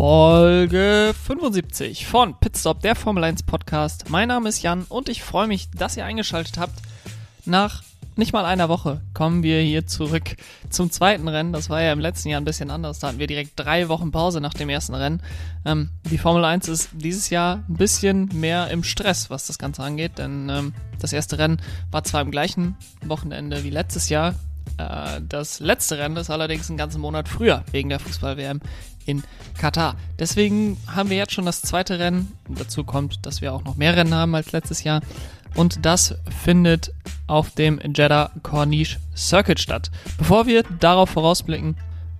Folge 75 von Pitstop, der Formel 1 Podcast. Mein Name ist Jan und ich freue mich, dass ihr eingeschaltet habt. Nach nicht mal einer Woche kommen wir hier zurück zum zweiten Rennen. Das war ja im letzten Jahr ein bisschen anders. Da hatten wir direkt drei Wochen Pause nach dem ersten Rennen. Ähm, die Formel 1 ist dieses Jahr ein bisschen mehr im Stress, was das Ganze angeht, denn ähm, das erste Rennen war zwar im gleichen Wochenende wie letztes Jahr, äh, das letzte Rennen ist allerdings einen ganzen Monat früher, wegen der Fußball-WM in Katar. Deswegen haben wir jetzt schon das zweite Rennen. Dazu kommt, dass wir auch noch mehr Rennen haben als letztes Jahr. Und das findet auf dem Jeddah Corniche Circuit statt. Bevor wir darauf vorausblicken,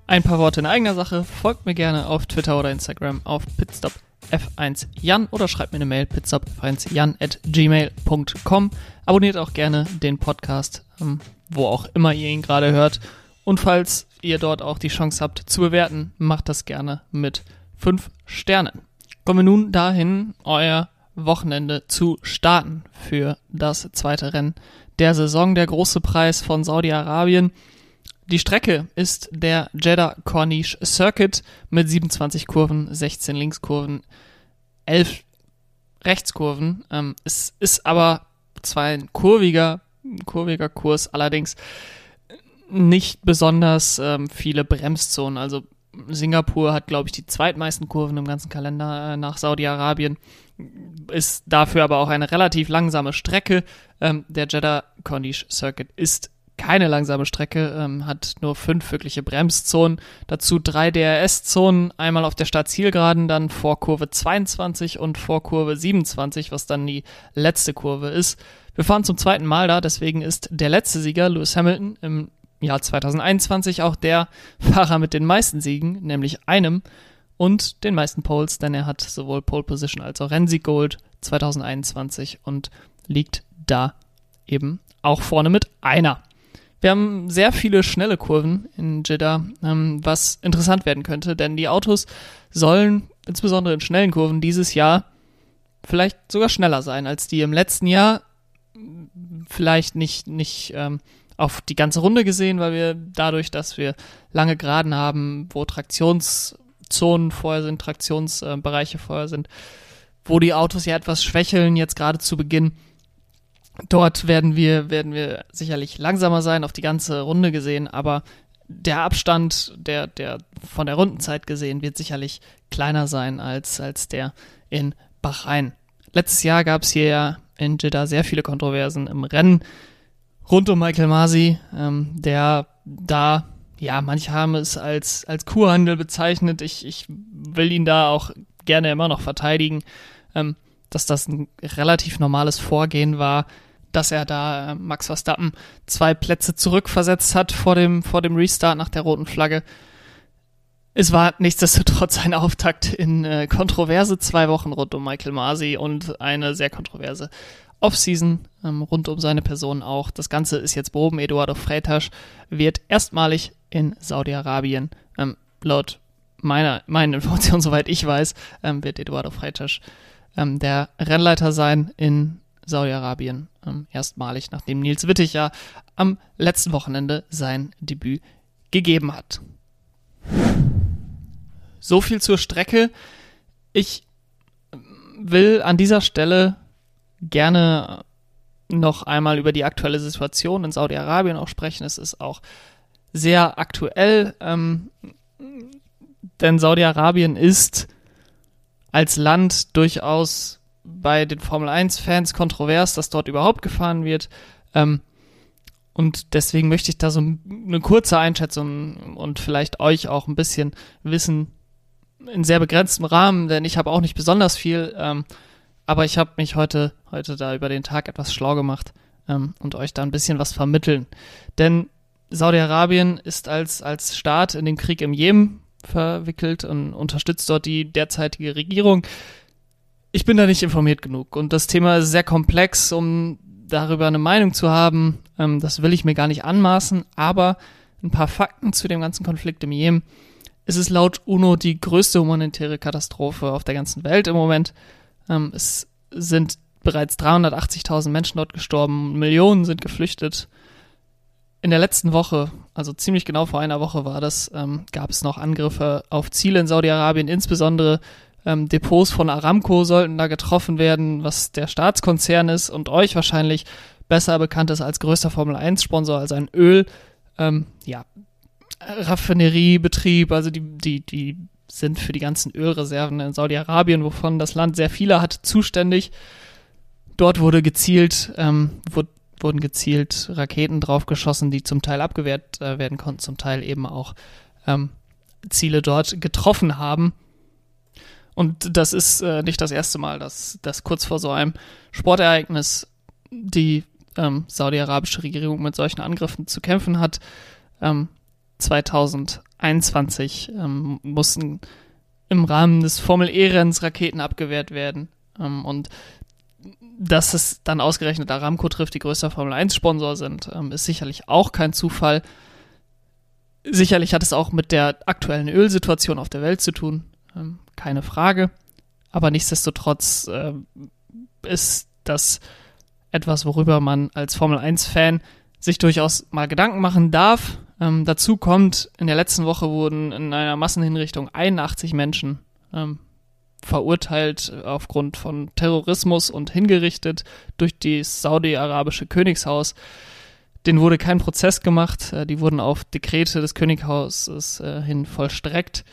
ein paar Worte in eigener Sache. Folgt mir gerne auf Twitter oder Instagram auf Pitstop F1Jan oder schreibt mir eine Mail pitstopf1jan at gmail.com. Abonniert auch gerne den Podcast, ähm, wo auch immer ihr ihn gerade hört. Und falls ihr dort auch die Chance habt zu bewerten, macht das gerne mit 5 Sternen. Kommen wir nun dahin, euer Wochenende zu starten für das zweite Rennen der Saison, der große Preis von Saudi-Arabien. Die Strecke ist der Jeddah Corniche Circuit mit 27 Kurven, 16 Linkskurven, 11 Rechtskurven. Ähm, es ist aber zwar ein kurviger, kurviger Kurs, allerdings nicht besonders ähm, viele Bremszonen. Also Singapur hat, glaube ich, die zweitmeisten Kurven im ganzen Kalender äh, nach Saudi-Arabien, ist dafür aber auch eine relativ langsame Strecke. Ähm, der Jeddah Corniche Circuit ist keine langsame Strecke, ähm, hat nur fünf wirkliche Bremszonen, dazu drei DRS-Zonen, einmal auf der Startzielgeraden, dann vor Kurve 22 und vor Kurve 27, was dann die letzte Kurve ist. Wir fahren zum zweiten Mal da, deswegen ist der letzte Sieger, Lewis Hamilton, im Jahr 2021 auch der Fahrer mit den meisten Siegen, nämlich einem und den meisten Poles, denn er hat sowohl Pole Position als auch Rennsieg geholt 2021 und liegt da eben auch vorne mit einer. Wir haben sehr viele schnelle Kurven in Jeddah, ähm, was interessant werden könnte, denn die Autos sollen insbesondere in schnellen Kurven dieses Jahr vielleicht sogar schneller sein als die im letzten Jahr. Vielleicht nicht, nicht ähm, auf die ganze Runde gesehen, weil wir dadurch, dass wir lange Geraden haben, wo Traktionszonen vorher sind, Traktionsbereiche äh, vorher sind, wo die Autos ja etwas schwächeln, jetzt gerade zu Beginn, Dort werden wir, werden wir sicherlich langsamer sein, auf die ganze Runde gesehen, aber der Abstand, der, der von der Rundenzeit gesehen, wird sicherlich kleiner sein als, als der in Bahrain. Letztes Jahr gab es hier ja in Jeddah sehr viele Kontroversen im Rennen rund um Michael Masi, ähm, der da, ja, manche haben es als, als Kurhandel bezeichnet. Ich, ich will ihn da auch gerne immer noch verteidigen, ähm, dass das ein relativ normales Vorgehen war, dass er da äh, Max Verstappen zwei Plätze zurückversetzt hat vor dem, vor dem Restart nach der roten Flagge. Es war nichtsdestotrotz ein Auftakt in äh, kontroverse zwei Wochen rund um Michael Masi und eine sehr kontroverse Offseason ähm, rund um seine Person auch. Das Ganze ist jetzt behoben. Eduardo Freitas wird erstmalig in Saudi-Arabien, ähm, laut meiner, meinen Informationen, soweit ich weiß, ähm, wird Eduardo Freitas ähm, der Rennleiter sein in Saudi-Arabien ähm, erstmalig, nachdem Nils Wittig ja am letzten Wochenende sein Debüt gegeben hat. So viel zur Strecke. Ich will an dieser Stelle gerne noch einmal über die aktuelle Situation in Saudi-Arabien auch sprechen. Es ist auch sehr aktuell, ähm, denn Saudi-Arabien ist als Land durchaus bei den Formel 1-Fans kontrovers, dass dort überhaupt gefahren wird. Ähm, und deswegen möchte ich da so eine kurze Einschätzung und vielleicht euch auch ein bisschen Wissen in sehr begrenztem Rahmen, denn ich habe auch nicht besonders viel, ähm, aber ich habe mich heute, heute da über den Tag etwas schlau gemacht ähm, und euch da ein bisschen was vermitteln. Denn Saudi-Arabien ist als, als Staat in den Krieg im Jemen verwickelt und unterstützt dort die derzeitige Regierung, ich bin da nicht informiert genug und das Thema ist sehr komplex, um darüber eine Meinung zu haben. Ähm, das will ich mir gar nicht anmaßen, aber ein paar Fakten zu dem ganzen Konflikt im Jemen. Es ist laut UNO die größte humanitäre Katastrophe auf der ganzen Welt im Moment. Ähm, es sind bereits 380.000 Menschen dort gestorben, Millionen sind geflüchtet. in der letzten Woche, also ziemlich genau vor einer Woche war das, ähm, gab es noch Angriffe auf Ziele in Saudi-Arabien, insbesondere ähm, Depots von Aramco sollten da getroffen werden, was der Staatskonzern ist und euch wahrscheinlich besser bekannt ist als größter Formel 1-Sponsor, also ein Öl, ähm, ja, Raffineriebetrieb, also die, die, die sind für die ganzen Ölreserven in Saudi-Arabien, wovon das Land sehr viele hat, zuständig. Dort wurde gezielt, ähm, wurde, wurden gezielt Raketen draufgeschossen, die zum Teil abgewehrt äh, werden konnten, zum Teil eben auch ähm, Ziele dort getroffen haben. Und das ist äh, nicht das erste Mal, dass, dass kurz vor so einem Sportereignis die ähm, saudi-arabische Regierung mit solchen Angriffen zu kämpfen hat. Ähm, 2000 21 ähm, mussten im Rahmen des Formel E-Rennens Raketen abgewehrt werden. Ähm, und dass es dann ausgerechnet Aramco trifft, die größter Formel 1-Sponsor sind, ähm, ist sicherlich auch kein Zufall. Sicherlich hat es auch mit der aktuellen Ölsituation auf der Welt zu tun, ähm, keine Frage. Aber nichtsdestotrotz äh, ist das etwas, worüber man als Formel 1-Fan sich durchaus mal Gedanken machen darf. Ähm, dazu kommt, in der letzten Woche wurden in einer Massenhinrichtung 81 Menschen ähm, verurteilt aufgrund von Terrorismus und hingerichtet durch das saudi-arabische Königshaus. Den wurde kein Prozess gemacht, äh, die wurden auf Dekrete des Königshauses äh, hin vollstreckt.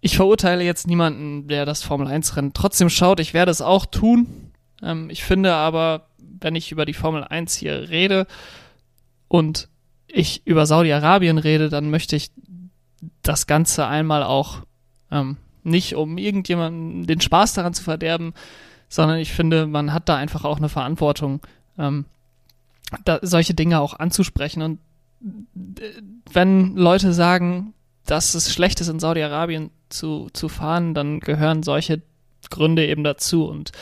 Ich verurteile jetzt niemanden, der das Formel 1-Rennen trotzdem schaut. Ich werde es auch tun. Ähm, ich finde aber, wenn ich über die Formel 1 hier rede und ich über Saudi-Arabien rede, dann möchte ich das Ganze einmal auch ähm, nicht, um irgendjemanden den Spaß daran zu verderben, sondern ich finde, man hat da einfach auch eine Verantwortung, ähm, da, solche Dinge auch anzusprechen. Und äh, wenn Leute sagen, dass es schlecht ist, in Saudi-Arabien zu, zu fahren, dann gehören solche Gründe eben dazu. Und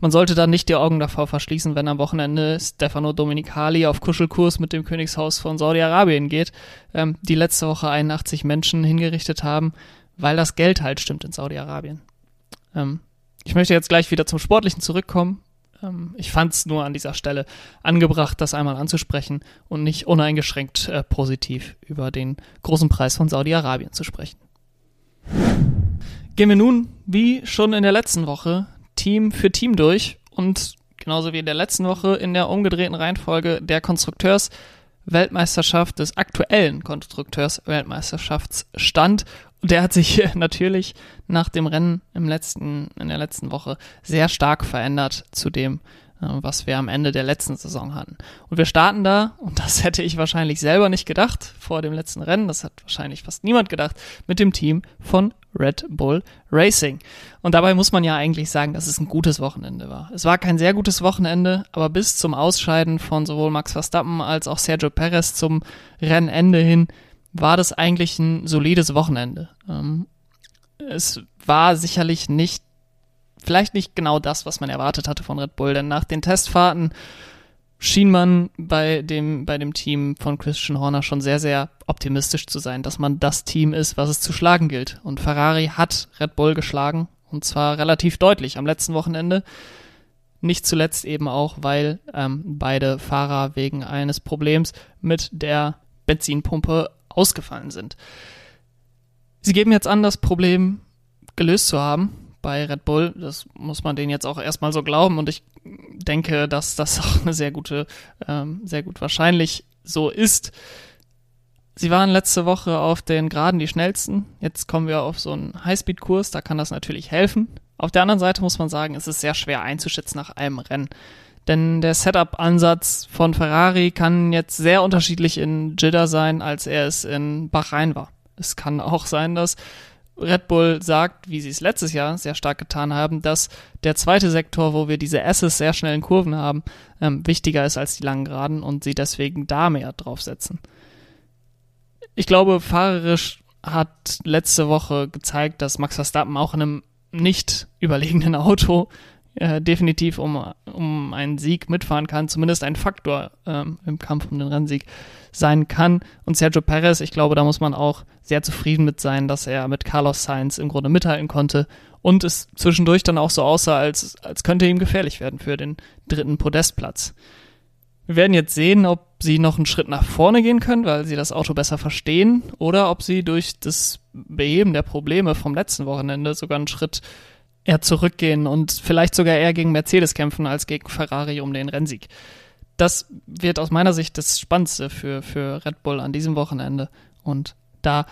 man sollte dann nicht die Augen davor verschließen, wenn am Wochenende Stefano Domenicali auf Kuschelkurs mit dem Königshaus von Saudi-Arabien geht, ähm, die letzte Woche 81 Menschen hingerichtet haben, weil das Geld halt stimmt in Saudi-Arabien. Ähm, ich möchte jetzt gleich wieder zum Sportlichen zurückkommen. Ähm, ich fand es nur an dieser Stelle angebracht, das einmal anzusprechen und nicht uneingeschränkt äh, positiv über den großen Preis von Saudi-Arabien zu sprechen. Gehen wir nun, wie schon in der letzten Woche, Team für Team durch und genauso wie in der letzten Woche in der umgedrehten Reihenfolge der Konstrukteursweltmeisterschaft des aktuellen Konstrukteursweltmeisterschaftsstand. Und der hat sich natürlich nach dem Rennen im letzten, in der letzten Woche sehr stark verändert zu dem, was wir am Ende der letzten Saison hatten. Und wir starten da, und das hätte ich wahrscheinlich selber nicht gedacht vor dem letzten Rennen, das hat wahrscheinlich fast niemand gedacht, mit dem Team von Red Bull Racing. Und dabei muss man ja eigentlich sagen, dass es ein gutes Wochenende war. Es war kein sehr gutes Wochenende, aber bis zum Ausscheiden von sowohl Max Verstappen als auch Sergio Perez zum Rennende hin war das eigentlich ein solides Wochenende. Ähm, es war sicherlich nicht vielleicht nicht genau das, was man erwartet hatte von Red Bull, denn nach den Testfahrten schien man bei dem, bei dem Team von Christian Horner schon sehr, sehr optimistisch zu sein, dass man das Team ist, was es zu schlagen gilt. Und Ferrari hat Red Bull geschlagen und zwar relativ deutlich am letzten Wochenende. Nicht zuletzt eben auch, weil ähm, beide Fahrer wegen eines Problems mit der Benzinpumpe ausgefallen sind. Sie geben jetzt an, das Problem gelöst zu haben bei Red Bull. Das muss man denen jetzt auch erstmal so glauben und ich denke, dass das auch eine sehr gute, ähm, sehr gut wahrscheinlich so ist. Sie waren letzte Woche auf den Geraden die schnellsten. Jetzt kommen wir auf so einen Highspeed-Kurs, da kann das natürlich helfen. Auf der anderen Seite muss man sagen, es ist sehr schwer einzuschätzen nach einem Rennen. Denn der Setup-Ansatz von Ferrari kann jetzt sehr unterschiedlich in Jeddah sein, als er es in Bahrain war. Es kann auch sein, dass Red Bull sagt, wie sie es letztes Jahr sehr stark getan haben, dass der zweite Sektor, wo wir diese S's sehr schnellen Kurven haben, ähm, wichtiger ist als die langen Geraden und sie deswegen da mehr draufsetzen. Ich glaube, fahrerisch hat letzte Woche gezeigt, dass Max Verstappen auch in einem nicht überlegenen Auto äh, definitiv um, um einen Sieg mitfahren kann, zumindest ein Faktor ähm, im Kampf um den Rennsieg sein kann. Und Sergio Perez, ich glaube, da muss man auch sehr zufrieden mit sein, dass er mit Carlos Sainz im Grunde mithalten konnte und es zwischendurch dann auch so aussah, als, als könnte ihm gefährlich werden für den dritten Podestplatz. Wir werden jetzt sehen, ob sie noch einen Schritt nach vorne gehen können, weil sie das Auto besser verstehen, oder ob sie durch das Beheben der Probleme vom letzten Wochenende sogar einen Schritt eher zurückgehen und vielleicht sogar eher gegen Mercedes kämpfen als gegen Ferrari um den Rennsieg. Das wird aus meiner Sicht das Spannendste für, für Red Bull an diesem Wochenende. Und da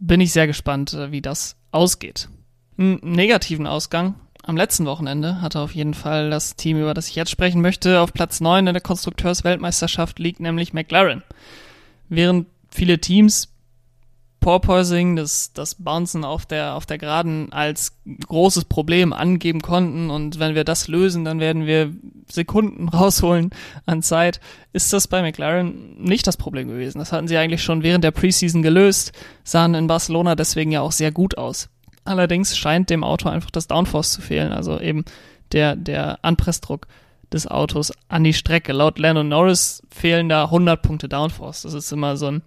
bin ich sehr gespannt, wie das ausgeht. Einen negativen Ausgang am letzten Wochenende hatte auf jeden Fall das Team, über das ich jetzt sprechen möchte, auf Platz 9 in der Konstrukteursweltmeisterschaft liegt nämlich McLaren. Während viele Teams Porpoising, das, das Bouncen auf der, auf der Geraden als großes Problem angeben konnten und wenn wir das lösen, dann werden wir Sekunden rausholen an Zeit, ist das bei McLaren nicht das Problem gewesen. Das hatten sie eigentlich schon während der Preseason gelöst, sahen in Barcelona deswegen ja auch sehr gut aus. Allerdings scheint dem Auto einfach das Downforce zu fehlen, also eben der, der Anpressdruck des Autos an die Strecke. Laut Lando Norris fehlen da 100 Punkte Downforce. Das ist immer so ein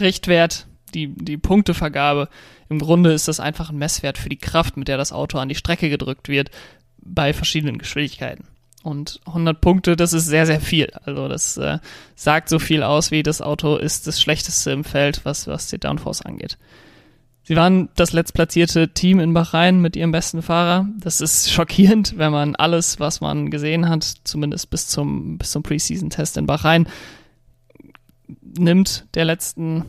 Richtwert, die, die Punktevergabe. Im Grunde ist das einfach ein Messwert für die Kraft, mit der das Auto an die Strecke gedrückt wird bei verschiedenen Geschwindigkeiten. Und 100 Punkte, das ist sehr, sehr viel. Also das äh, sagt so viel aus, wie das Auto ist das schlechteste im Feld, was, was die Downforce angeht. Sie waren das letztplatzierte Team in Bahrain mit ihrem besten Fahrer. Das ist schockierend, wenn man alles, was man gesehen hat, zumindest bis zum, bis zum Preseason-Test in Bahrain, nimmt der letzten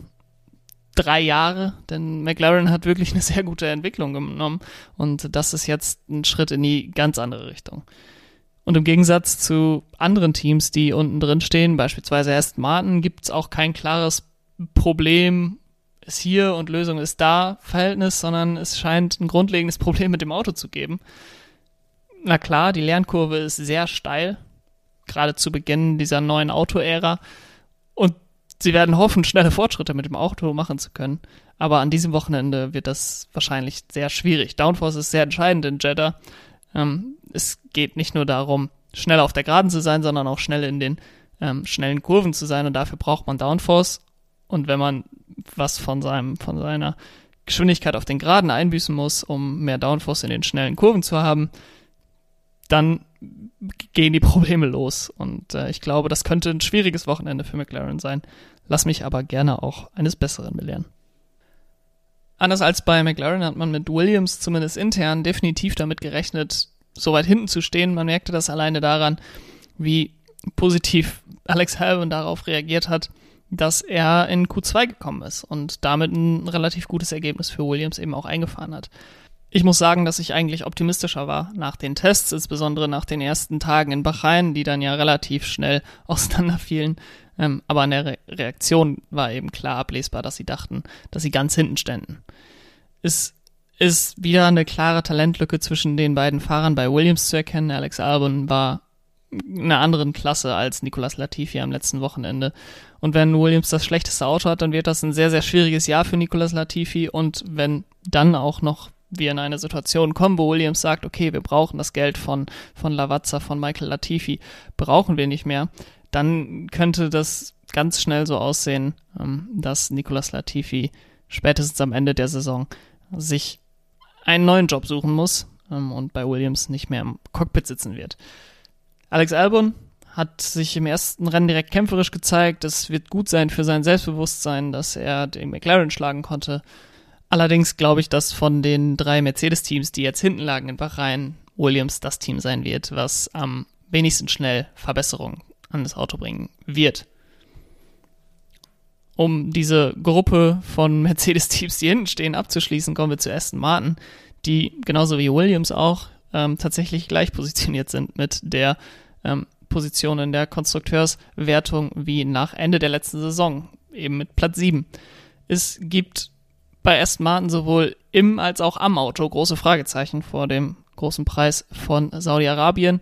drei Jahre, denn McLaren hat wirklich eine sehr gute Entwicklung genommen und das ist jetzt ein Schritt in die ganz andere Richtung. Und im Gegensatz zu anderen Teams, die unten drin stehen, beispielsweise Aston Martin, gibt es auch kein klares Problem ist hier und Lösung ist da Verhältnis, sondern es scheint ein grundlegendes Problem mit dem Auto zu geben. Na klar, die Lernkurve ist sehr steil, gerade zu Beginn dieser neuen Autoära. Sie werden hoffen, schnelle Fortschritte mit dem Auto machen zu können. Aber an diesem Wochenende wird das wahrscheinlich sehr schwierig. Downforce ist sehr entscheidend in Jeddah. Ähm, es geht nicht nur darum, schnell auf der Geraden zu sein, sondern auch schnell in den ähm, schnellen Kurven zu sein. Und dafür braucht man Downforce. Und wenn man was von seinem, von seiner Geschwindigkeit auf den Geraden einbüßen muss, um mehr Downforce in den schnellen Kurven zu haben, dann gehen die Probleme los. Und äh, ich glaube, das könnte ein schwieriges Wochenende für McLaren sein. Lass mich aber gerne auch eines Besseren belehren. Anders als bei McLaren hat man mit Williams zumindest intern definitiv damit gerechnet, so weit hinten zu stehen. Man merkte das alleine daran, wie positiv Alex Albon darauf reagiert hat, dass er in Q2 gekommen ist und damit ein relativ gutes Ergebnis für Williams eben auch eingefahren hat. Ich muss sagen, dass ich eigentlich optimistischer war nach den Tests, insbesondere nach den ersten Tagen in Bahrain, die dann ja relativ schnell auseinanderfielen. Ähm, aber an der Re Reaktion war eben klar ablesbar, dass sie dachten, dass sie ganz hinten ständen. Es ist wieder eine klare Talentlücke zwischen den beiden Fahrern bei Williams zu erkennen. Alex Albon war einer anderen Klasse als Nicolas Latifi am letzten Wochenende. Und wenn Williams das schlechteste Auto hat, dann wird das ein sehr, sehr schwieriges Jahr für Nicolas Latifi. Und wenn dann auch noch wir in eine Situation kommen, wo Williams sagt, okay, wir brauchen das Geld von, von Lavazza, von Michael Latifi, brauchen wir nicht mehr, dann könnte das ganz schnell so aussehen, ähm, dass Nicolas Latifi spätestens am Ende der Saison sich einen neuen Job suchen muss ähm, und bei Williams nicht mehr im Cockpit sitzen wird. Alex Albon hat sich im ersten Rennen direkt kämpferisch gezeigt. Es wird gut sein für sein Selbstbewusstsein, dass er den McLaren schlagen konnte. Allerdings glaube ich, dass von den drei Mercedes-Teams, die jetzt hinten lagen in Bahrain, Williams das Team sein wird, was am wenigsten schnell Verbesserungen an das Auto bringen wird. Um diese Gruppe von Mercedes-Teams, die hinten stehen, abzuschließen, kommen wir zu Aston Martin, die genauso wie Williams auch ähm, tatsächlich gleich positioniert sind mit der ähm, Position in der Konstrukteurswertung wie nach Ende der letzten Saison, eben mit Platz 7. Es gibt bei Aston Martin sowohl im als auch am Auto große Fragezeichen vor dem großen Preis von Saudi-Arabien.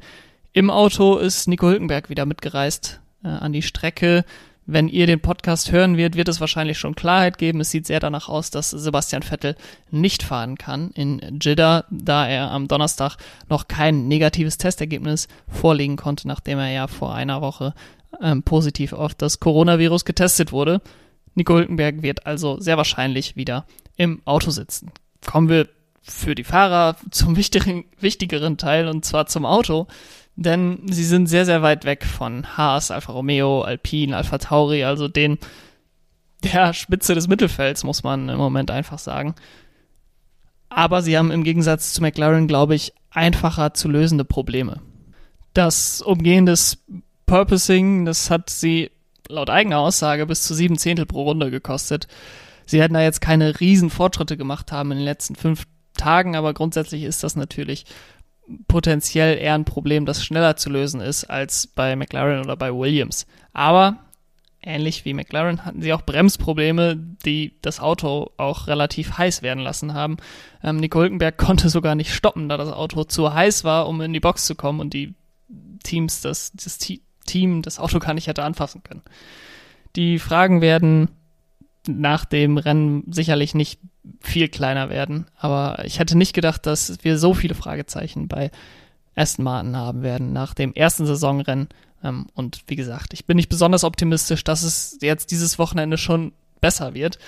Im Auto ist Nico Hülkenberg wieder mitgereist äh, an die Strecke wenn ihr den Podcast hören wird, wird es wahrscheinlich schon Klarheit geben. Es sieht sehr danach aus, dass Sebastian Vettel nicht fahren kann in Jeddah, da er am Donnerstag noch kein negatives Testergebnis vorlegen konnte, nachdem er ja vor einer Woche ähm, positiv auf das Coronavirus getestet wurde. Nico Hülkenberg wird also sehr wahrscheinlich wieder im Auto sitzen. Kommen wir für die Fahrer zum wichtigeren, wichtigeren Teil und zwar zum Auto, denn sie sind sehr, sehr weit weg von Haas, Alfa Romeo, Alpine, Alfa Tauri, also den der Spitze des Mittelfelds, muss man im Moment einfach sagen. Aber sie haben im Gegensatz zu McLaren, glaube ich, einfacher zu lösende Probleme. Das Umgehen des Purposing, das hat sie laut eigener Aussage bis zu sieben Zehntel pro Runde gekostet. Sie hätten da jetzt keine riesen Fortschritte gemacht haben in den letzten fünf Tagen, aber grundsätzlich ist das natürlich potenziell eher ein Problem, das schneller zu lösen ist als bei McLaren oder bei Williams. Aber ähnlich wie McLaren hatten sie auch Bremsprobleme, die das Auto auch relativ heiß werden lassen haben. Ähm, Nico Hülkenberg konnte sogar nicht stoppen, da das Auto zu heiß war, um in die Box zu kommen und die Teams, das, das Team das Auto gar nicht hätte anfassen können. Die Fragen werden nach dem Rennen sicherlich nicht viel kleiner werden, aber ich hätte nicht gedacht, dass wir so viele Fragezeichen bei Aston Martin haben werden nach dem ersten Saisonrennen. Ähm, und wie gesagt, ich bin nicht besonders optimistisch, dass es jetzt dieses Wochenende schon besser wird.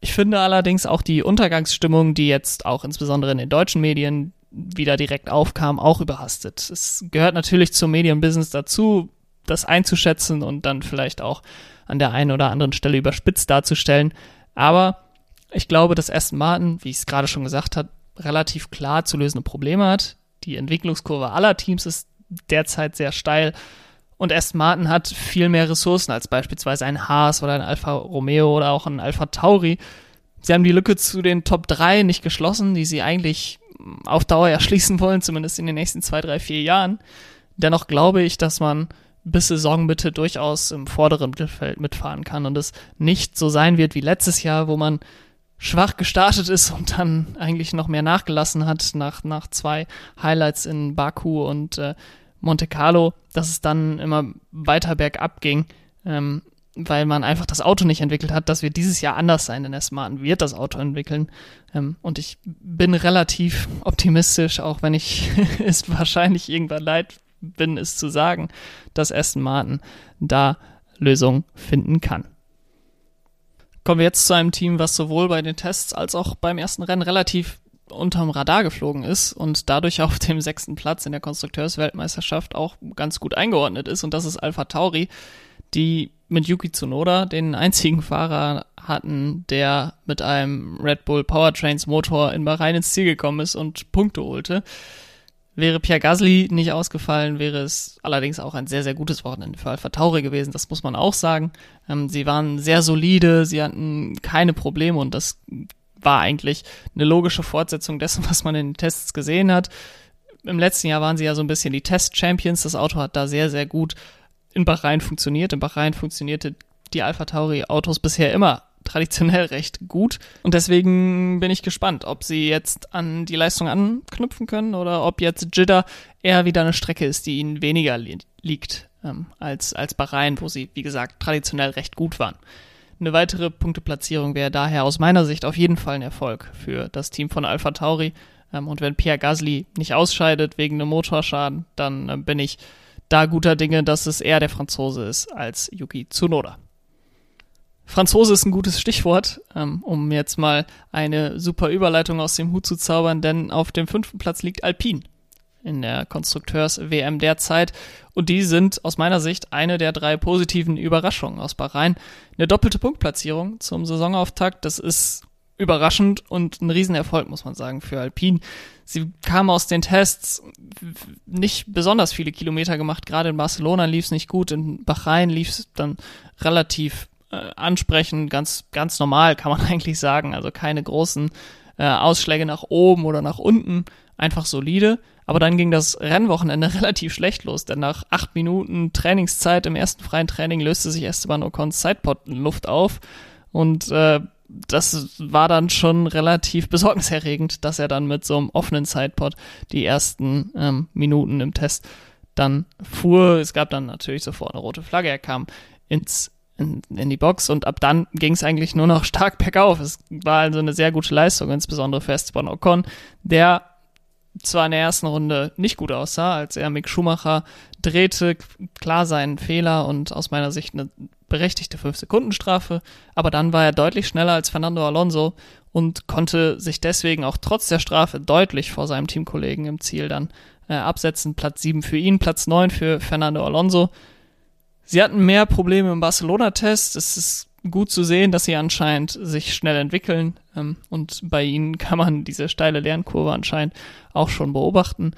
Ich finde allerdings auch die Untergangsstimmung, die jetzt auch insbesondere in den deutschen Medien wieder direkt aufkam, auch überhastet. Es gehört natürlich zum Medienbusiness dazu, das einzuschätzen und dann vielleicht auch an der einen oder anderen Stelle überspitzt darzustellen. Aber ich glaube, dass Aston Martin, wie ich es gerade schon gesagt habe, relativ klar zu lösende Probleme hat. Die Entwicklungskurve aller Teams ist derzeit sehr steil und Aston Martin hat viel mehr Ressourcen als beispielsweise ein Haas oder ein Alfa Romeo oder auch ein Alfa Tauri. Sie haben die Lücke zu den Top 3 nicht geschlossen, die sie eigentlich auf Dauer erschließen wollen, zumindest in den nächsten zwei, drei, vier Jahren. Dennoch glaube ich, dass man bis Saisonmitte durchaus im vorderen Mittelfeld mitfahren kann und es nicht so sein wird wie letztes Jahr, wo man schwach gestartet ist und dann eigentlich noch mehr nachgelassen hat nach, nach zwei Highlights in Baku und äh, Monte Carlo, dass es dann immer weiter bergab ging, ähm, weil man einfach das Auto nicht entwickelt hat. Das wird dieses Jahr anders sein, denn Martin wird das Auto entwickeln. Ähm, und ich bin relativ optimistisch, auch wenn ich es wahrscheinlich irgendwann leid bin, es zu sagen, dass Aston Martin da Lösungen finden kann. Kommen wir jetzt zu einem Team, was sowohl bei den Tests als auch beim ersten Rennen relativ unterm Radar geflogen ist und dadurch auf dem sechsten Platz in der Konstrukteursweltmeisterschaft auch ganz gut eingeordnet ist. Und das ist Alpha Tauri, die mit Yuki Tsunoda den einzigen Fahrer hatten, der mit einem Red Bull Powertrains Motor in Bahrain ins Ziel gekommen ist und Punkte holte. Wäre Pierre Gasly nicht ausgefallen, wäre es allerdings auch ein sehr, sehr gutes Wochenende für Alpha Tauri gewesen, das muss man auch sagen. Ähm, sie waren sehr solide, sie hatten keine Probleme und das war eigentlich eine logische Fortsetzung dessen, was man in den Tests gesehen hat. Im letzten Jahr waren sie ja so ein bisschen die Test-Champions, das Auto hat da sehr, sehr gut in Bahrain funktioniert. In Bahrain funktionierte die Alpha Tauri Autos bisher immer traditionell recht gut. Und deswegen bin ich gespannt, ob sie jetzt an die Leistung anknüpfen können oder ob jetzt Jeddah eher wieder eine Strecke ist, die ihnen weniger li liegt ähm, als, als Bahrain, wo sie, wie gesagt, traditionell recht gut waren. Eine weitere Punkteplatzierung wäre daher aus meiner Sicht auf jeden Fall ein Erfolg für das Team von Alpha Tauri. Ähm, und wenn Pierre Gasly nicht ausscheidet wegen einem Motorschaden, dann äh, bin ich da guter Dinge, dass es eher der Franzose ist als Yuki Tsunoda. Franzose ist ein gutes Stichwort, ähm, um jetzt mal eine super Überleitung aus dem Hut zu zaubern, denn auf dem fünften Platz liegt Alpine in der Konstrukteurs-WM derzeit. Und die sind aus meiner Sicht eine der drei positiven Überraschungen aus Bahrain. Eine doppelte Punktplatzierung zum Saisonauftakt, das ist überraschend und ein Riesenerfolg, muss man sagen, für Alpine. Sie kamen aus den Tests nicht besonders viele Kilometer gemacht. Gerade in Barcelona lief es nicht gut, in Bahrain lief es dann relativ ansprechen, ganz, ganz normal, kann man eigentlich sagen. Also keine großen äh, Ausschläge nach oben oder nach unten, einfach solide. Aber dann ging das Rennwochenende relativ schlecht los, denn nach acht Minuten Trainingszeit im ersten freien Training löste sich Esteban Ocons Sidepod in Luft auf und äh, das war dann schon relativ besorgniserregend, dass er dann mit so einem offenen Sidepod die ersten ähm, Minuten im Test dann fuhr. Es gab dann natürlich sofort eine rote Flagge. Er kam ins in, in die Box und ab dann ging es eigentlich nur noch stark bergauf. Es war also eine sehr gute Leistung, insbesondere für Esteban Ocon, der zwar in der ersten Runde nicht gut aussah, als er Mick Schumacher drehte, klar seinen Fehler und aus meiner Sicht eine berechtigte 5-Sekunden-Strafe, aber dann war er deutlich schneller als Fernando Alonso und konnte sich deswegen auch trotz der Strafe deutlich vor seinem Teamkollegen im Ziel dann äh, absetzen. Platz 7 für ihn, Platz 9 für Fernando Alonso. Sie hatten mehr Probleme im Barcelona-Test. Es ist gut zu sehen, dass sie anscheinend sich schnell entwickeln ähm, und bei ihnen kann man diese steile Lernkurve anscheinend auch schon beobachten.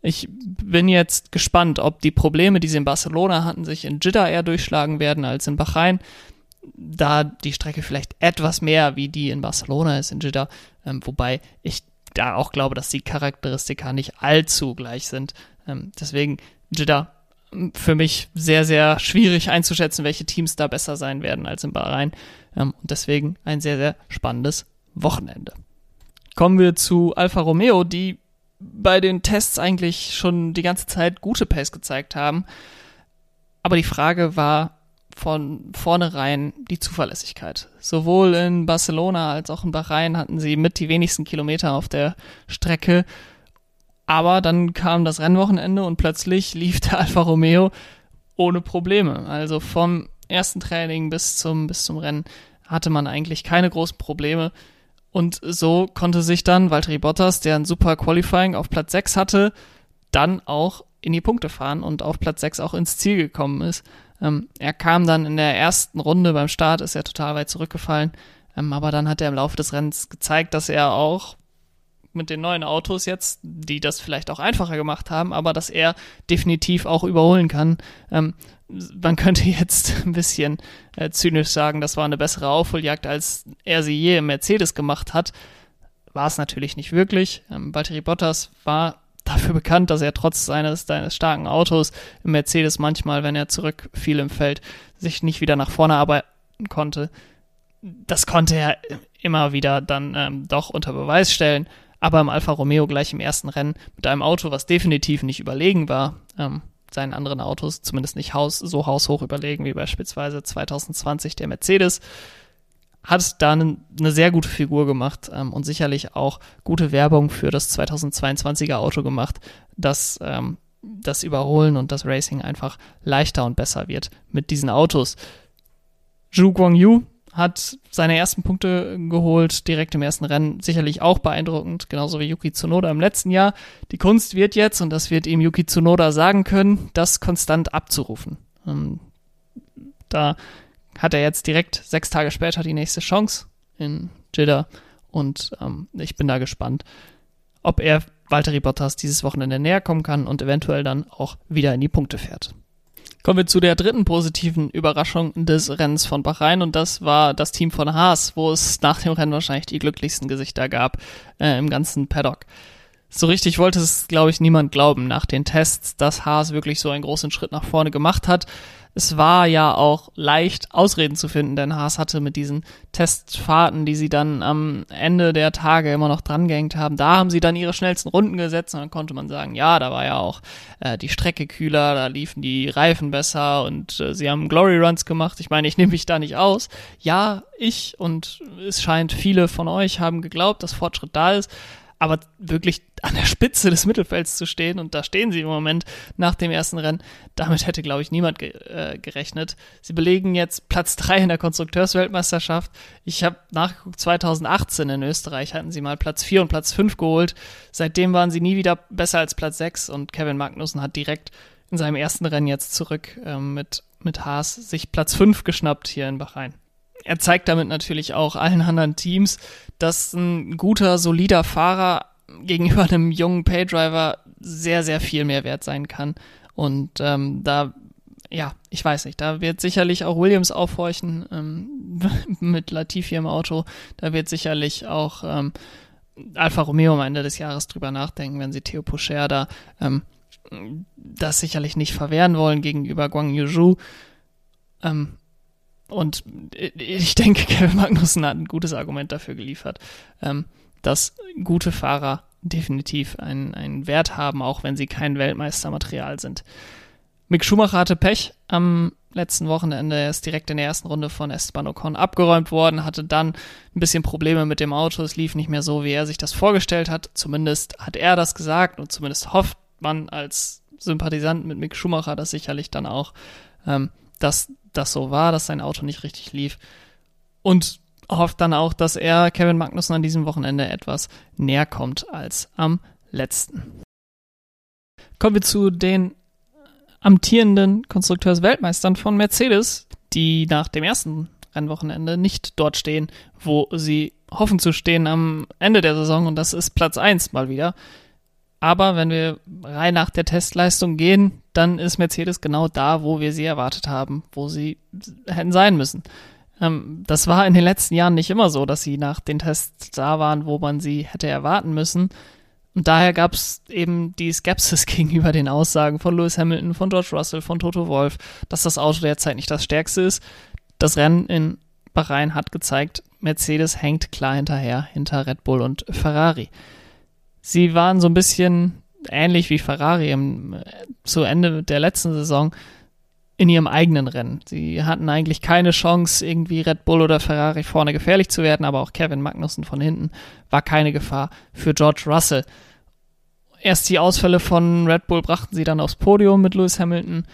Ich bin jetzt gespannt, ob die Probleme, die sie in Barcelona hatten, sich in Jeddah eher durchschlagen werden als in Bahrain. Da die Strecke vielleicht etwas mehr wie die in Barcelona ist in Jeddah, ähm, wobei ich da auch glaube, dass die Charakteristika nicht allzu gleich sind. Ähm, deswegen Jeddah für mich sehr, sehr schwierig einzuschätzen, welche Teams da besser sein werden als in Bahrain. Ähm, und deswegen ein sehr, sehr spannendes Wochenende. Kommen wir zu Alfa Romeo, die bei den Tests eigentlich schon die ganze Zeit gute Pace gezeigt haben. Aber die Frage war von vornherein die Zuverlässigkeit. Sowohl in Barcelona als auch in Bahrain hatten sie mit die wenigsten Kilometer auf der Strecke aber dann kam das Rennwochenende und plötzlich lief der Alfa Romeo ohne Probleme. Also vom ersten Training bis zum, bis zum Rennen hatte man eigentlich keine großen Probleme. Und so konnte sich dann Valtteri Bottas, der ein super Qualifying auf Platz 6 hatte, dann auch in die Punkte fahren und auf Platz 6 auch ins Ziel gekommen ist. Ähm, er kam dann in der ersten Runde beim Start, ist er total weit zurückgefallen. Ähm, aber dann hat er im Laufe des Rennens gezeigt, dass er auch mit den neuen Autos jetzt, die das vielleicht auch einfacher gemacht haben, aber dass er definitiv auch überholen kann. Ähm, man könnte jetzt ein bisschen äh, zynisch sagen, das war eine bessere Aufholjagd, als er sie je im Mercedes gemacht hat. War es natürlich nicht wirklich. Ähm, Valtteri Bottas war dafür bekannt, dass er trotz seines, seines starken Autos im Mercedes manchmal, wenn er zurückfiel im Feld, sich nicht wieder nach vorne arbeiten konnte. Das konnte er immer wieder dann ähm, doch unter Beweis stellen aber im Alfa Romeo gleich im ersten Rennen mit einem Auto, was definitiv nicht überlegen war, ähm, seinen anderen Autos, zumindest nicht haus, so haushoch überlegen wie beispielsweise 2020 der Mercedes, hat da eine, sehr gute Figur gemacht ähm, und sicherlich auch gute Werbung für das 2022er Auto gemacht, dass ähm, das Überholen und das Racing einfach leichter und besser wird mit diesen Autos. Zhu Guangyu hat seine ersten Punkte geholt, direkt im ersten Rennen. Sicherlich auch beeindruckend, genauso wie Yuki Tsunoda im letzten Jahr. Die Kunst wird jetzt, und das wird ihm Yuki Tsunoda sagen können, das konstant abzurufen. Ähm, da hat er jetzt direkt sechs Tage später die nächste Chance in Jeddah und ähm, ich bin da gespannt, ob er Valtteri Bottas dieses Wochenende näher kommen kann und eventuell dann auch wieder in die Punkte fährt. Kommen wir zu der dritten positiven Überraschung des Rennens von Bahrain und das war das Team von Haas, wo es nach dem Rennen wahrscheinlich die glücklichsten Gesichter gab äh, im ganzen Paddock. So richtig wollte es, glaube ich, niemand glauben nach den Tests, dass Haas wirklich so einen großen Schritt nach vorne gemacht hat es war ja auch leicht, Ausreden zu finden, denn Haas hatte mit diesen Testfahrten, die sie dann am Ende der Tage immer noch drangehängt haben, da haben sie dann ihre schnellsten Runden gesetzt und dann konnte man sagen, ja, da war ja auch äh, die Strecke kühler, da liefen die Reifen besser und äh, sie haben Glory Runs gemacht. Ich meine, ich nehme mich da nicht aus. Ja, ich und es scheint viele von euch haben geglaubt, dass Fortschritt da ist aber wirklich an der Spitze des Mittelfelds zu stehen, und da stehen sie im Moment nach dem ersten Rennen, damit hätte, glaube ich, niemand ge äh, gerechnet. Sie belegen jetzt Platz drei in der Konstrukteursweltmeisterschaft. Ich habe nachgeguckt, 2018 in Österreich hatten sie mal Platz vier und Platz fünf geholt. Seitdem waren sie nie wieder besser als Platz sechs und Kevin Magnussen hat direkt in seinem ersten Rennen jetzt zurück ähm, mit, mit Haas sich Platz fünf geschnappt hier in Bahrain er zeigt damit natürlich auch allen anderen Teams, dass ein guter, solider Fahrer gegenüber einem jungen Paydriver sehr, sehr viel mehr wert sein kann. Und ähm, da, ja, ich weiß nicht, da wird sicherlich auch Williams aufhorchen ähm, mit Latifi im Auto. Da wird sicherlich auch ähm, Alfa Romeo am Ende des Jahres drüber nachdenken, wenn sie Theo Pocher da ähm, das sicherlich nicht verwehren wollen gegenüber Guang Yuzhu. Ähm, und ich denke, Kevin Magnussen hat ein gutes Argument dafür geliefert, ähm, dass gute Fahrer definitiv einen, einen Wert haben, auch wenn sie kein Weltmeistermaterial sind. Mick Schumacher hatte Pech am letzten Wochenende. Er ist direkt in der ersten Runde von Esteban Ocon abgeräumt worden, hatte dann ein bisschen Probleme mit dem Auto. Es lief nicht mehr so, wie er sich das vorgestellt hat. Zumindest hat er das gesagt und zumindest hofft man als Sympathisant mit Mick Schumacher das sicherlich dann auch, ähm, dass das so war, dass sein Auto nicht richtig lief und hofft dann auch, dass er Kevin Magnussen an diesem Wochenende etwas näher kommt als am letzten. Kommen wir zu den amtierenden Konstrukteursweltmeistern von Mercedes, die nach dem ersten Rennwochenende nicht dort stehen, wo sie hoffen zu stehen am Ende der Saison und das ist Platz 1 mal wieder. Aber wenn wir rein nach der Testleistung gehen, dann ist Mercedes genau da, wo wir sie erwartet haben, wo sie hätten sein müssen. Ähm, das war in den letzten Jahren nicht immer so, dass sie nach den Tests da waren, wo man sie hätte erwarten müssen. Und daher gab es eben die Skepsis gegenüber den Aussagen von Lewis Hamilton, von George Russell, von Toto Wolf, dass das Auto derzeit nicht das stärkste ist. Das Rennen in Bahrain hat gezeigt, Mercedes hängt klar hinterher, hinter Red Bull und Ferrari. Sie waren so ein bisschen ähnlich wie Ferrari im, zu Ende der letzten Saison in ihrem eigenen Rennen. Sie hatten eigentlich keine Chance, irgendwie Red Bull oder Ferrari vorne gefährlich zu werden, aber auch Kevin Magnussen von hinten war keine Gefahr für George Russell. Erst die Ausfälle von Red Bull brachten sie dann aufs Podium mit Lewis Hamilton,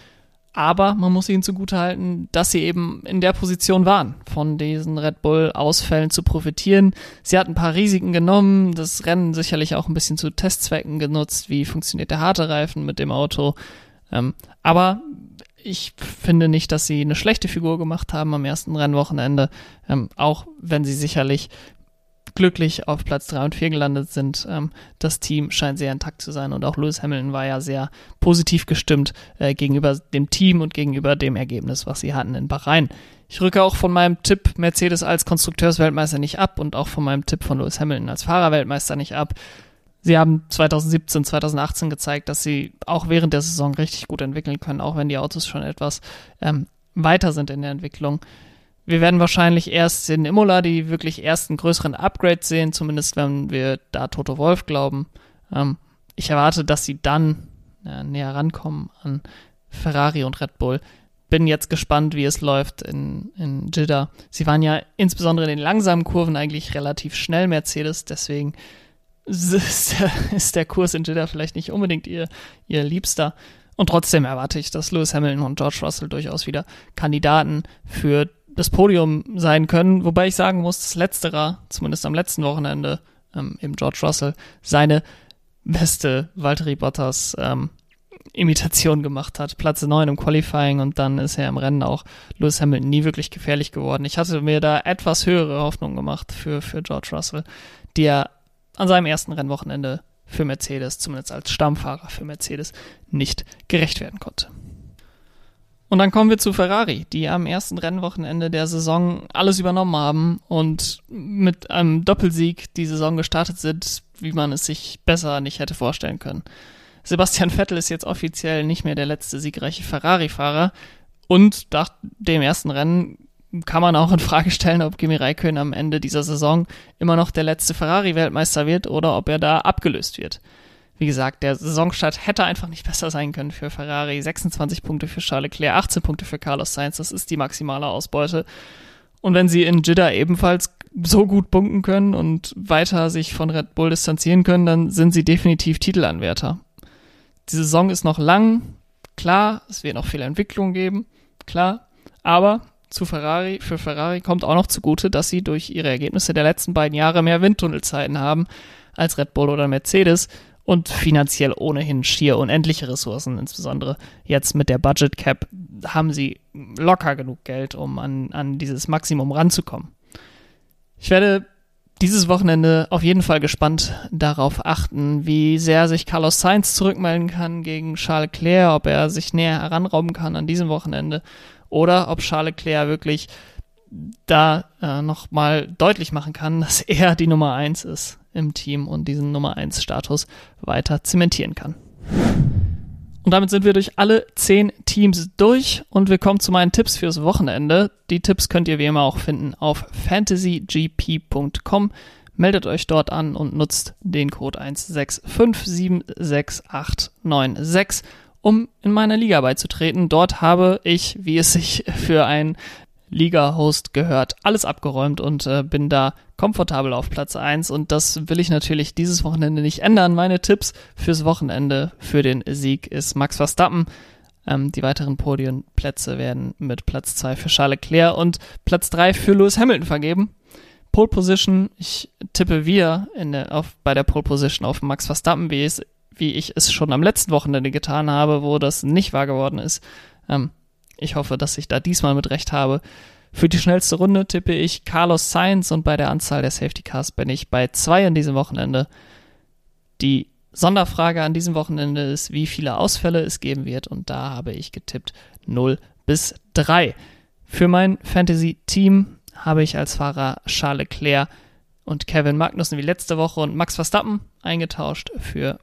aber man muss ihnen zugutehalten, dass sie eben in der Position waren, von diesen Red Bull-Ausfällen zu profitieren. Sie hatten ein paar Risiken genommen, das Rennen sicherlich auch ein bisschen zu Testzwecken genutzt, wie funktioniert der harte Reifen mit dem Auto. Ähm, aber ich finde nicht, dass sie eine schlechte Figur gemacht haben am ersten Rennwochenende, ähm, auch wenn sie sicherlich glücklich auf Platz 3 und 4 gelandet sind. Ähm, das Team scheint sehr intakt zu sein und auch Lewis Hamilton war ja sehr positiv gestimmt äh, gegenüber dem Team und gegenüber dem Ergebnis, was sie hatten in Bahrain. Ich rücke auch von meinem Tipp Mercedes als Konstrukteursweltmeister nicht ab und auch von meinem Tipp von Lewis Hamilton als Fahrerweltmeister nicht ab. Sie haben 2017, 2018 gezeigt, dass sie auch während der Saison richtig gut entwickeln können, auch wenn die Autos schon etwas ähm, weiter sind in der Entwicklung. Wir werden wahrscheinlich erst in Imola die wirklich ersten größeren Upgrades sehen, zumindest wenn wir da Toto Wolf glauben. Ähm, ich erwarte, dass sie dann äh, näher rankommen an Ferrari und Red Bull. Bin jetzt gespannt, wie es läuft in, in Jeddah. Sie waren ja insbesondere in den langsamen Kurven eigentlich relativ schnell Mercedes, deswegen ist der, ist der Kurs in Jeddah vielleicht nicht unbedingt ihr, ihr Liebster. Und trotzdem erwarte ich, dass Lewis Hamilton und George Russell durchaus wieder Kandidaten für das Podium sein können. Wobei ich sagen muss, dass Letzterer, zumindest am letzten Wochenende, ähm, eben George Russell, seine beste Valtteri Bottas ähm, Imitation gemacht hat. Platz 9 im Qualifying und dann ist er im Rennen auch Lewis Hamilton nie wirklich gefährlich geworden. Ich hatte mir da etwas höhere Hoffnung gemacht für, für George Russell, der an seinem ersten Rennwochenende für Mercedes, zumindest als Stammfahrer für Mercedes, nicht gerecht werden konnte. Und dann kommen wir zu Ferrari, die am ersten Rennwochenende der Saison alles übernommen haben und mit einem Doppelsieg die Saison gestartet sind, wie man es sich besser nicht hätte vorstellen können. Sebastian Vettel ist jetzt offiziell nicht mehr der letzte siegreiche Ferrari-Fahrer und nach dem ersten Rennen kann man auch in Frage stellen, ob Kimi Räikkönen am Ende dieser Saison immer noch der letzte Ferrari-Weltmeister wird oder ob er da abgelöst wird. Wie gesagt, der Saisonstart hätte einfach nicht besser sein können für Ferrari. 26 Punkte für Charles Leclerc, 18 Punkte für Carlos Sainz, das ist die maximale Ausbeute. Und wenn sie in Jeddah ebenfalls so gut punkten können und weiter sich von Red Bull distanzieren können, dann sind sie definitiv Titelanwärter. Die Saison ist noch lang, klar, es wird noch viel Entwicklung geben, klar, aber zu Ferrari, für Ferrari kommt auch noch zugute, dass sie durch ihre Ergebnisse der letzten beiden Jahre mehr Windtunnelzeiten haben als Red Bull oder Mercedes und finanziell ohnehin schier unendliche Ressourcen, insbesondere jetzt mit der Budget Cap, haben sie locker genug Geld, um an, an dieses Maximum ranzukommen. Ich werde dieses Wochenende auf jeden Fall gespannt darauf achten, wie sehr sich Carlos Sainz zurückmelden kann gegen Charles Leclerc, ob er sich näher heranrauben kann an diesem Wochenende oder ob Charles Leclerc wirklich da äh, nochmal deutlich machen kann, dass er die Nummer 1 ist im Team und diesen Nummer 1 Status weiter zementieren kann. Und damit sind wir durch alle zehn Teams durch und wir kommen zu meinen Tipps fürs Wochenende. Die Tipps könnt ihr wie immer auch finden auf fantasygp.com. Meldet euch dort an und nutzt den Code 165576896 um in meine Liga beizutreten. Dort habe ich, wie es sich für ein Liga-Host gehört, alles abgeräumt und äh, bin da komfortabel auf Platz 1 und das will ich natürlich dieses Wochenende nicht ändern. Meine Tipps fürs Wochenende für den Sieg ist Max Verstappen Ähm, die weiteren Podienplätze werden mit Platz 2 für Charles Leclerc und Platz 3 für Lewis Hamilton vergeben. Pole Position, ich tippe in der, auf, bei der Pole Position auf Max Verstappen, wie, es, wie ich es schon am letzten Wochenende getan habe, wo das nicht wahr geworden ist. Ähm, ich hoffe, dass ich da diesmal mit recht habe. Für die schnellste Runde tippe ich Carlos Sainz und bei der Anzahl der Safety Cars bin ich bei zwei an diesem Wochenende. Die Sonderfrage an diesem Wochenende ist, wie viele Ausfälle es geben wird und da habe ich getippt 0 bis 3. Für mein Fantasy-Team habe ich als Fahrer Charles Leclerc und Kevin Magnussen wie letzte Woche und Max Verstappen eingetauscht für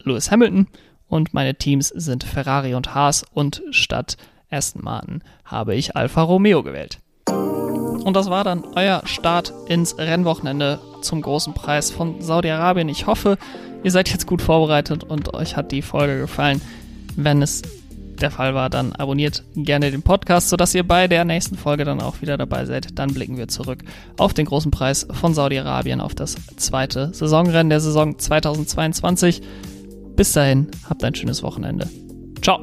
Lewis Hamilton und meine Teams sind Ferrari und Haas und statt Aston Martin habe ich Alfa Romeo gewählt. Und das war dann euer Start ins Rennwochenende zum großen Preis von Saudi-Arabien. Ich hoffe, ihr seid jetzt gut vorbereitet und euch hat die Folge gefallen. Wenn es der Fall war, dann abonniert gerne den Podcast, sodass ihr bei der nächsten Folge dann auch wieder dabei seid. Dann blicken wir zurück auf den großen Preis von Saudi-Arabien, auf das zweite Saisonrennen der Saison 2022. Bis dahin, habt ein schönes Wochenende. Ciao.